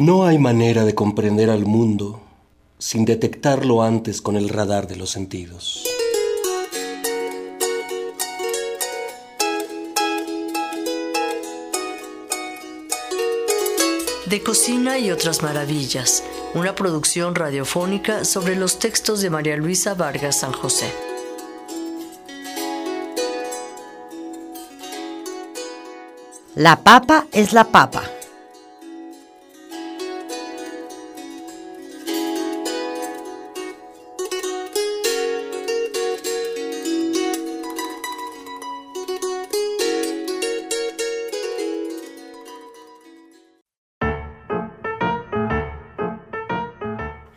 No hay manera de comprender al mundo sin detectarlo antes con el radar de los sentidos. De Cocina y otras maravillas, una producción radiofónica sobre los textos de María Luisa Vargas San José. La papa es la papa.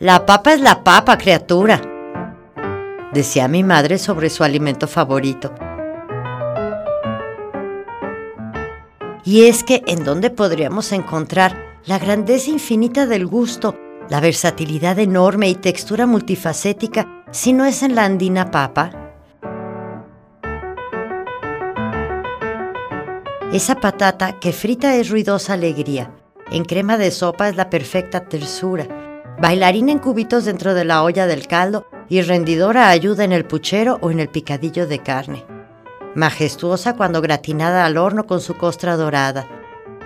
La papa es la papa, criatura, decía mi madre sobre su alimento favorito. Y es que en dónde podríamos encontrar la grandeza infinita del gusto, la versatilidad enorme y textura multifacética si no es en la andina papa. Esa patata que frita es ruidosa alegría, en crema de sopa es la perfecta tersura, bailarina en cubitos dentro de la olla del caldo y rendidora ayuda en el puchero o en el picadillo de carne. Majestuosa cuando gratinada al horno con su costra dorada.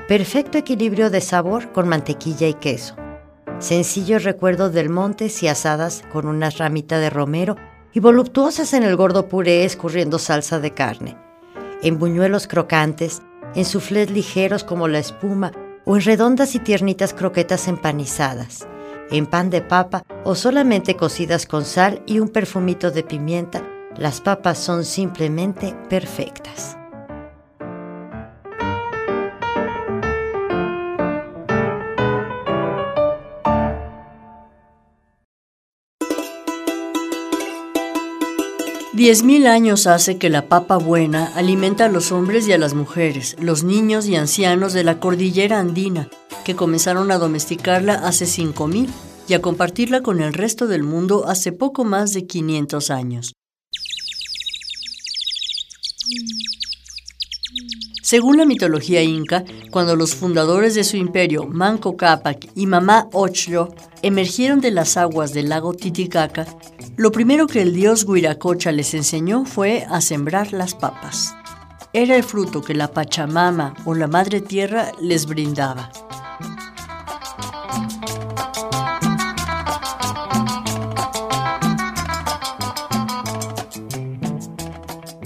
Perfecto equilibrio de sabor con mantequilla y queso. Sencillos recuerdos del monte y asadas con una ramita de romero y voluptuosas en el gordo puré escurriendo salsa de carne. En buñuelos crocantes, en suflés ligeros como la espuma o en redondas y tiernitas croquetas empanizadas en pan de papa o solamente cocidas con sal y un perfumito de pimienta, las papas son simplemente perfectas. Diez mil años hace que la papa buena alimenta a los hombres y a las mujeres, los niños y ancianos de la cordillera andina, que comenzaron a domesticarla hace 5.000 y a compartirla con el resto del mundo hace poco más de 500 años. Según la mitología inca, cuando los fundadores de su imperio, Manco Cápac y Mamá Ochlo, emergieron de las aguas del lago Titicaca, lo primero que el dios Huiracocha les enseñó fue a sembrar las papas. Era el fruto que la Pachamama o la Madre Tierra les brindaba.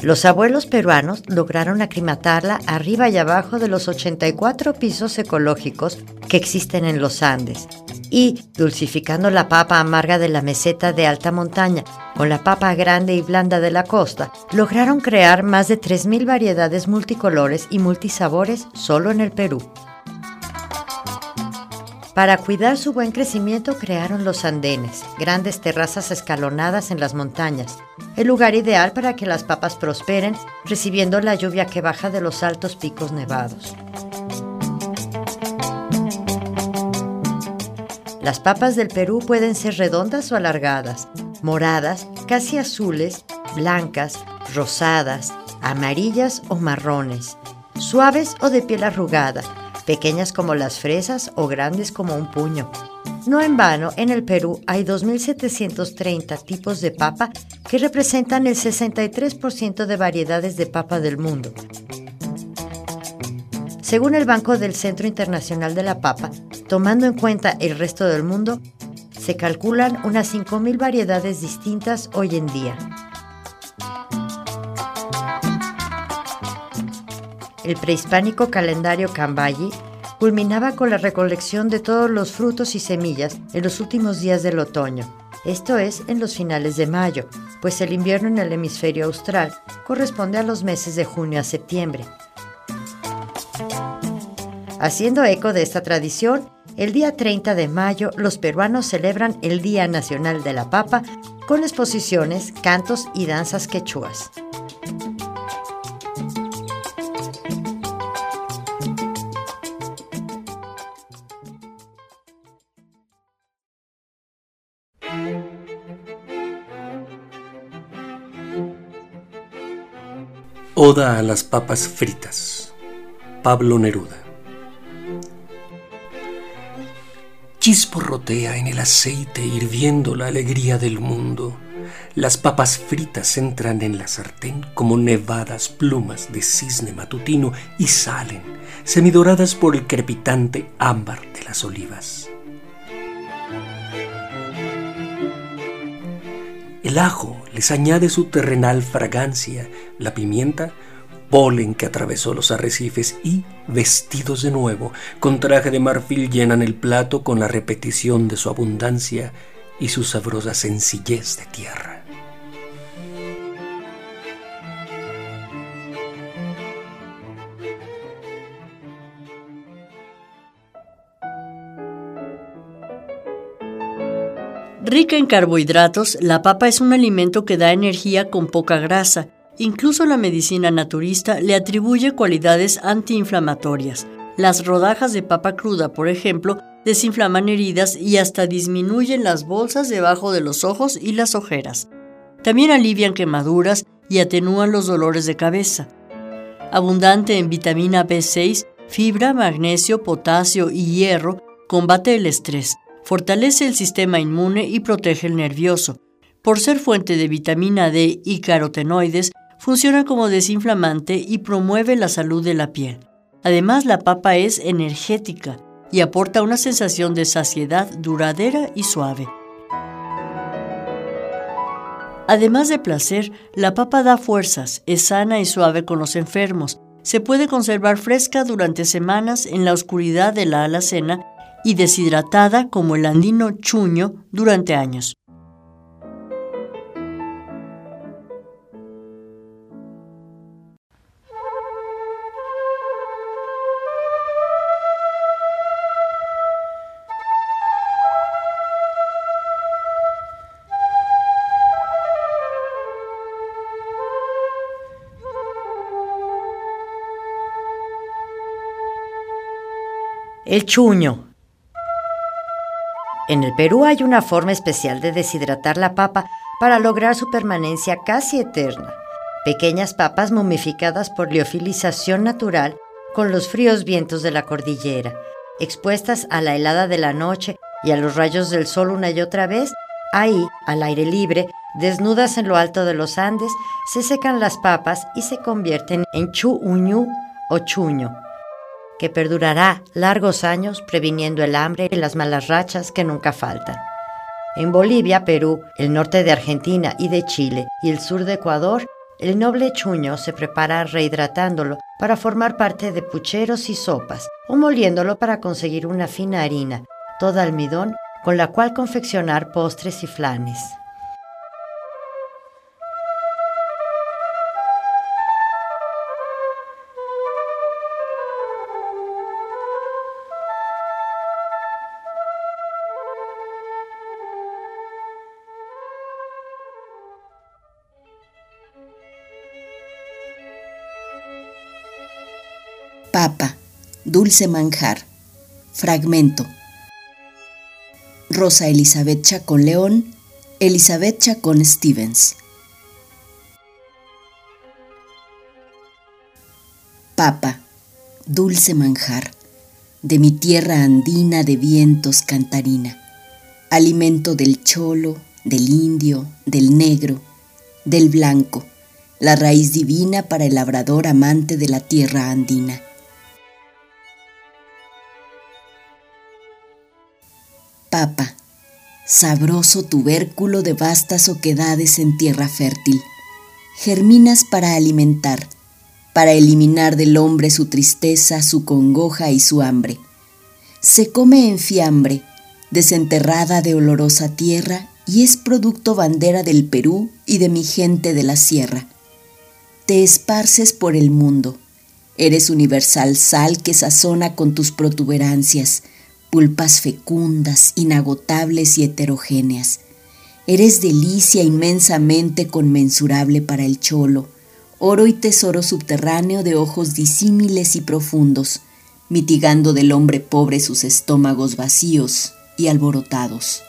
Los abuelos peruanos lograron aclimatarla arriba y abajo de los 84 pisos ecológicos que existen en los Andes y, dulcificando la papa amarga de la meseta de alta montaña con la papa grande y blanda de la costa, lograron crear más de 3.000 variedades multicolores y multisabores solo en el Perú. Para cuidar su buen crecimiento crearon los andenes, grandes terrazas escalonadas en las montañas, el lugar ideal para que las papas prosperen recibiendo la lluvia que baja de los altos picos nevados. Las papas del Perú pueden ser redondas o alargadas, moradas, casi azules, blancas, rosadas, amarillas o marrones, suaves o de piel arrugada, pequeñas como las fresas o grandes como un puño. No en vano, en el Perú hay 2.730 tipos de papa que representan el 63% de variedades de papa del mundo. Según el Banco del Centro Internacional de la Papa, tomando en cuenta el resto del mundo, se calculan unas 5.000 variedades distintas hoy en día. El prehispánico calendario Cambayi culminaba con la recolección de todos los frutos y semillas en los últimos días del otoño, esto es en los finales de mayo, pues el invierno en el hemisferio austral corresponde a los meses de junio a septiembre. Haciendo eco de esta tradición, el día 30 de mayo los peruanos celebran el Día Nacional de la Papa con exposiciones, cantos y danzas quechuas. Oda a las papas fritas. Pablo Neruda. chisporrotea en el aceite hirviendo la alegría del mundo. Las papas fritas entran en la sartén como nevadas plumas de cisne matutino y salen, semidoradas por el crepitante ámbar de las olivas. El ajo les añade su terrenal fragancia, la pimienta polen que atravesó los arrecifes y, vestidos de nuevo, con traje de marfil llenan el plato con la repetición de su abundancia y su sabrosa sencillez de tierra. Rica en carbohidratos, la papa es un alimento que da energía con poca grasa Incluso la medicina naturista le atribuye cualidades antiinflamatorias. Las rodajas de papa cruda, por ejemplo, desinflaman heridas y hasta disminuyen las bolsas debajo de los ojos y las ojeras. También alivian quemaduras y atenúan los dolores de cabeza. Abundante en vitamina B6, fibra, magnesio, potasio y hierro, combate el estrés, fortalece el sistema inmune y protege el nervioso. Por ser fuente de vitamina D y carotenoides, funciona como desinflamante y promueve la salud de la piel. Además, la papa es energética y aporta una sensación de saciedad duradera y suave. Además de placer, la papa da fuerzas, es sana y suave con los enfermos. Se puede conservar fresca durante semanas en la oscuridad de la alacena y deshidratada como el andino chuño durante años. El chuño. En el Perú hay una forma especial de deshidratar la papa para lograr su permanencia casi eterna. Pequeñas papas momificadas por liofilización natural con los fríos vientos de la cordillera, expuestas a la helada de la noche y a los rayos del sol una y otra vez, ahí, al aire libre, desnudas en lo alto de los Andes, se secan las papas y se convierten en chu uñu o chuño que perdurará largos años previniendo el hambre y las malas rachas que nunca faltan. En Bolivia, Perú, el norte de Argentina y de Chile y el sur de Ecuador, el noble chuño se prepara rehidratándolo para formar parte de pucheros y sopas o moliéndolo para conseguir una fina harina, toda almidón, con la cual confeccionar postres y flanes. Papa, dulce manjar. Fragmento. Rosa Elizabeth Chacón León, Elizabeth Chacón Stevens. Papa, dulce manjar, de mi tierra andina de vientos cantarina, alimento del cholo, del indio, del negro, del blanco, la raíz divina para el labrador amante de la tierra andina. Papa, sabroso tubérculo de vastas oquedades en tierra fértil. Germinas para alimentar, para eliminar del hombre su tristeza, su congoja y su hambre. Se come en fiambre, desenterrada de olorosa tierra, y es producto bandera del Perú y de mi gente de la sierra. Te esparces por el mundo, eres universal sal que sazona con tus protuberancias, pulpas fecundas, inagotables y heterogéneas. Eres delicia inmensamente conmensurable para el cholo, oro y tesoro subterráneo de ojos disímiles y profundos, mitigando del hombre pobre sus estómagos vacíos y alborotados.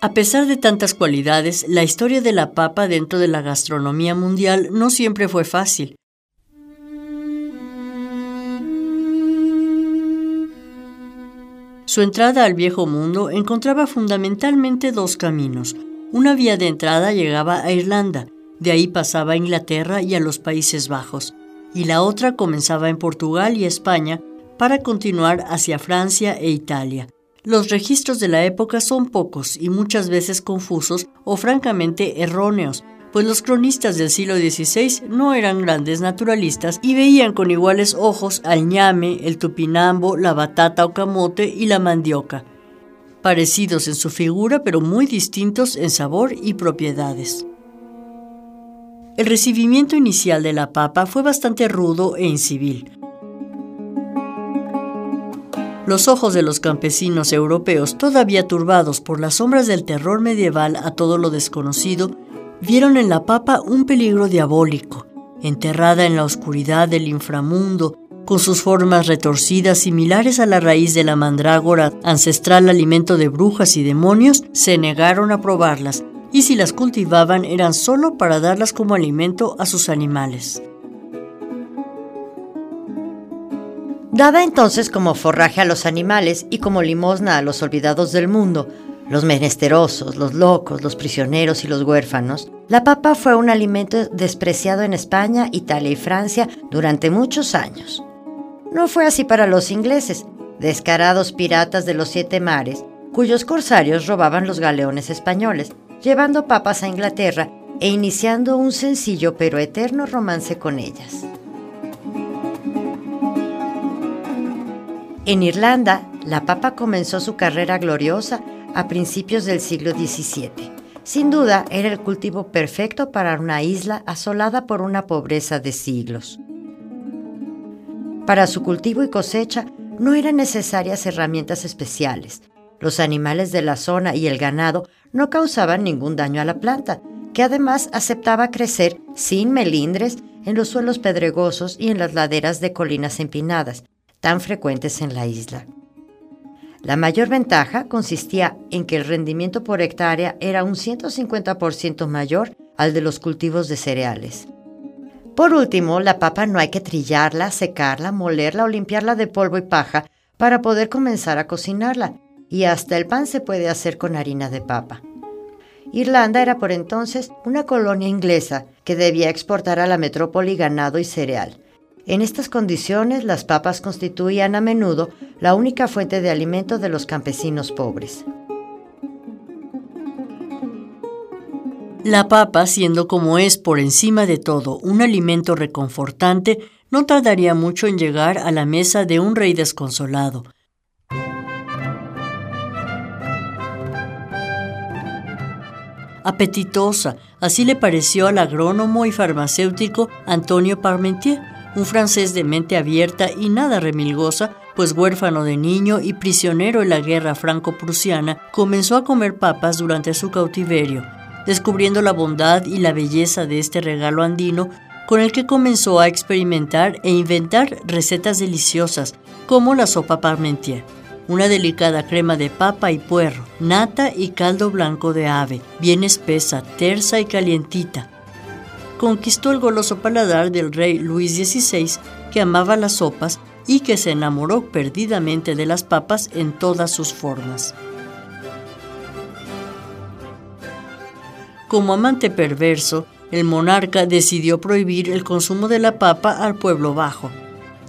A pesar de tantas cualidades, la historia de la papa dentro de la gastronomía mundial no siempre fue fácil. Su entrada al viejo mundo encontraba fundamentalmente dos caminos. Una vía de entrada llegaba a Irlanda, de ahí pasaba a Inglaterra y a los Países Bajos, y la otra comenzaba en Portugal y España para continuar hacia Francia e Italia. Los registros de la época son pocos y muchas veces confusos o francamente erróneos, pues los cronistas del siglo XVI no eran grandes naturalistas y veían con iguales ojos al ñame, el tupinambo, la batata o camote y la mandioca, parecidos en su figura pero muy distintos en sabor y propiedades. El recibimiento inicial de la papa fue bastante rudo e incivil. Los ojos de los campesinos europeos, todavía turbados por las sombras del terror medieval a todo lo desconocido, vieron en la papa un peligro diabólico, enterrada en la oscuridad del inframundo, con sus formas retorcidas similares a la raíz de la mandrágora, ancestral alimento de brujas y demonios, se negaron a probarlas, y si las cultivaban eran solo para darlas como alimento a sus animales. Dada entonces como forraje a los animales y como limosna a los olvidados del mundo, los menesterosos, los locos, los prisioneros y los huérfanos, la papa fue un alimento despreciado en España, Italia y Francia durante muchos años. No fue así para los ingleses, descarados piratas de los siete mares, cuyos corsarios robaban los galeones españoles, llevando papas a Inglaterra e iniciando un sencillo pero eterno romance con ellas. En Irlanda, la papa comenzó su carrera gloriosa a principios del siglo XVII. Sin duda, era el cultivo perfecto para una isla asolada por una pobreza de siglos. Para su cultivo y cosecha no eran necesarias herramientas especiales. Los animales de la zona y el ganado no causaban ningún daño a la planta, que además aceptaba crecer sin melindres en los suelos pedregosos y en las laderas de colinas empinadas, tan frecuentes en la isla. La mayor ventaja consistía en que el rendimiento por hectárea era un 150% mayor al de los cultivos de cereales. Por último, la papa no hay que trillarla, secarla, molerla o limpiarla de polvo y paja para poder comenzar a cocinarla, y hasta el pan se puede hacer con harina de papa. Irlanda era por entonces una colonia inglesa que debía exportar a la metrópoli ganado y cereal, en estas condiciones, las papas constituían a menudo la única fuente de alimento de los campesinos pobres. La papa, siendo como es por encima de todo un alimento reconfortante, no tardaría mucho en llegar a la mesa de un rey desconsolado. Apetitosa, así le pareció al agrónomo y farmacéutico Antonio Parmentier, un francés de mente abierta y nada remilgosa, pues huérfano de niño y prisionero en la guerra franco-prusiana, comenzó a comer papas durante su cautiverio, descubriendo la bondad y la belleza de este regalo andino con el que comenzó a experimentar e inventar recetas deliciosas, como la sopa parmentier, una delicada crema de papa y puerro, nata y caldo blanco de ave, bien espesa, tersa y calientita, conquistó el goloso paladar del rey Luis XVI, que amaba las sopas y que se enamoró perdidamente de las papas en todas sus formas. Como amante perverso, el monarca decidió prohibir el consumo de la papa al pueblo bajo,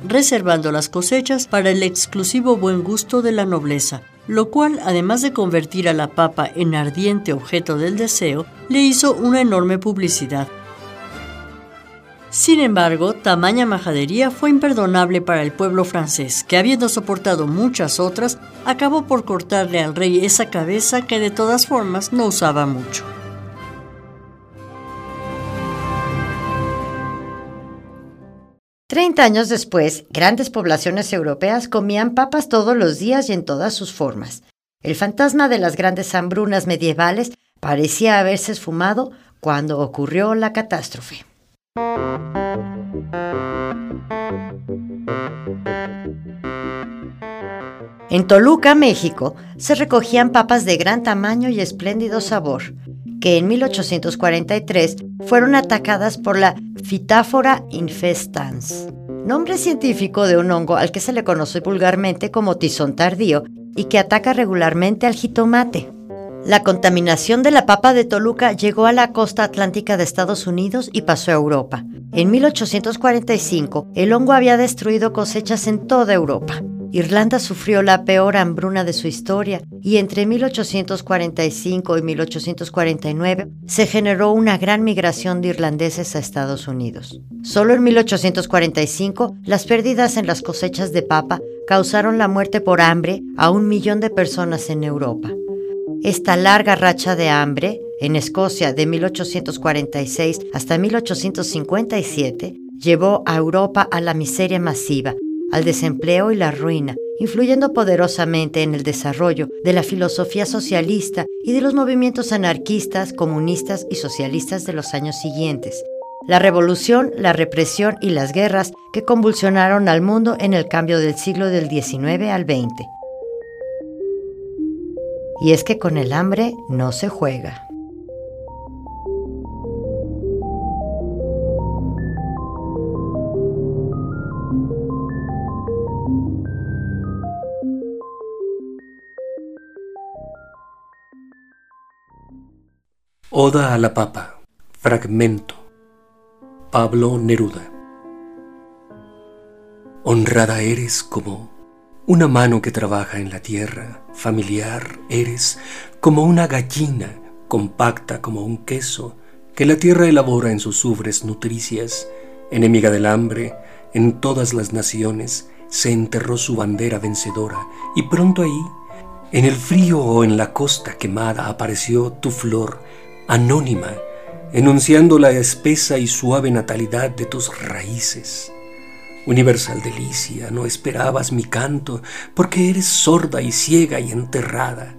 reservando las cosechas para el exclusivo buen gusto de la nobleza, lo cual, además de convertir a la papa en ardiente objeto del deseo, le hizo una enorme publicidad, sin embargo, tamaña majadería fue imperdonable para el pueblo francés, que habiendo soportado muchas otras, acabó por cortarle al rey esa cabeza que de todas formas no usaba mucho. Treinta años después, grandes poblaciones europeas comían papas todos los días y en todas sus formas. El fantasma de las grandes hambrunas medievales parecía haberse esfumado cuando ocurrió la catástrofe. En Toluca, México, se recogían papas de gran tamaño y espléndido sabor, que en 1843 fueron atacadas por la Phytaphora infestans, nombre científico de un hongo al que se le conoce vulgarmente como tizón tardío y que ataca regularmente al jitomate. La contaminación de la papa de Toluca llegó a la costa atlántica de Estados Unidos y pasó a Europa. En 1845, el hongo había destruido cosechas en toda Europa. Irlanda sufrió la peor hambruna de su historia y entre 1845 y 1849 se generó una gran migración de irlandeses a Estados Unidos. Solo en 1845 las pérdidas en las cosechas de papa causaron la muerte por hambre a un millón de personas en Europa. Esta larga racha de hambre, en Escocia de 1846 hasta 1857, llevó a Europa a la miseria masiva, al desempleo y la ruina, influyendo poderosamente en el desarrollo de la filosofía socialista y de los movimientos anarquistas, comunistas y socialistas de los años siguientes. La revolución, la represión y las guerras que convulsionaron al mundo en el cambio del siglo del XIX al XX. Y es que con el hambre no se juega. Oda a la Papa, fragmento. Pablo Neruda. Honrada eres como una mano que trabaja en la tierra, familiar eres como una gallina, compacta como un queso, que la tierra elabora en sus ubres nutricias, enemiga del hambre, en todas las naciones se enterró su bandera vencedora, y pronto ahí, en el frío o en la costa quemada, apareció tu flor anónima, enunciando la espesa y suave natalidad de tus raíces. Universal delicia, no esperabas mi canto, porque eres sorda y ciega y enterrada.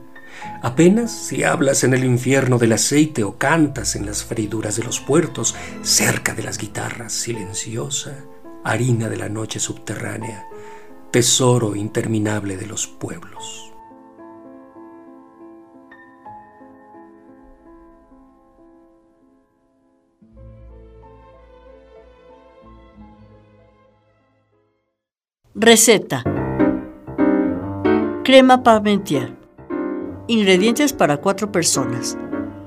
Apenas si hablas en el infierno del aceite o cantas en las freiduras de los puertos, cerca de las guitarras, silenciosa, harina de la noche subterránea, tesoro interminable de los pueblos. Receta. Crema Parmentier. Ingredientes para 4 personas.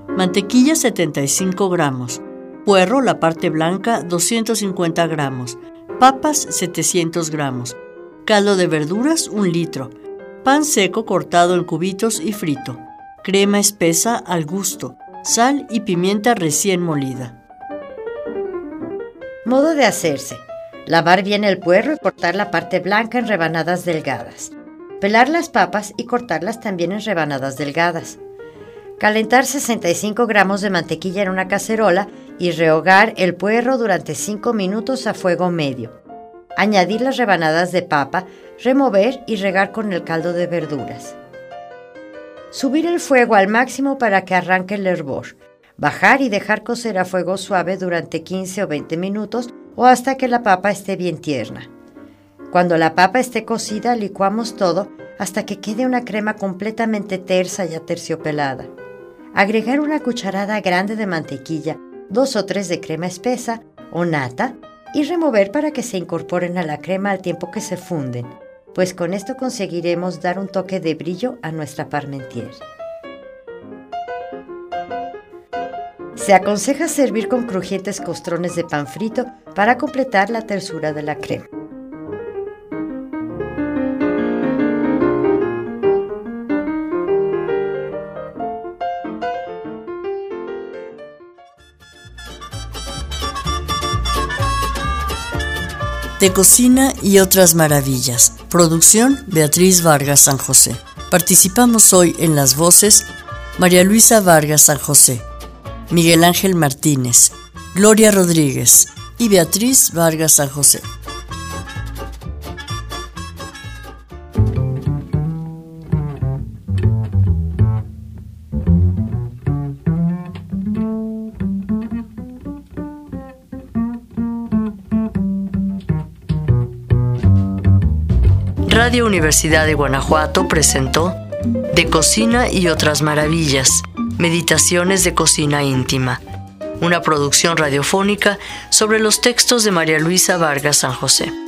Mantequilla 75 gramos. Puerro, la parte blanca, 250 gramos. Papas, 700 gramos. Caldo de verduras, 1 litro. Pan seco cortado en cubitos y frito. Crema espesa al gusto. Sal y pimienta recién molida. Modo de hacerse. Lavar bien el puerro y cortar la parte blanca en rebanadas delgadas. Pelar las papas y cortarlas también en rebanadas delgadas. Calentar 65 gramos de mantequilla en una cacerola y rehogar el puerro durante 5 minutos a fuego medio. Añadir las rebanadas de papa, remover y regar con el caldo de verduras. Subir el fuego al máximo para que arranque el hervor. Bajar y dejar cocer a fuego suave durante 15 o 20 minutos o hasta que la papa esté bien tierna. Cuando la papa esté cocida, licuamos todo hasta que quede una crema completamente tersa y aterciopelada. Agregar una cucharada grande de mantequilla, dos o tres de crema espesa o nata y remover para que se incorporen a la crema al tiempo que se funden, pues con esto conseguiremos dar un toque de brillo a nuestra parmentier. Se aconseja servir con crujientes costrones de pan frito para completar la tersura de la crema. De Cocina y otras maravillas. Producción Beatriz Vargas San José. Participamos hoy en las voces María Luisa Vargas San José, Miguel Ángel Martínez, Gloria Rodríguez y Beatriz Vargas San José. Radio Universidad de Guanajuato presentó De Cocina y otras maravillas, Meditaciones de Cocina Íntima, una producción radiofónica sobre los textos de María Luisa Vargas San José.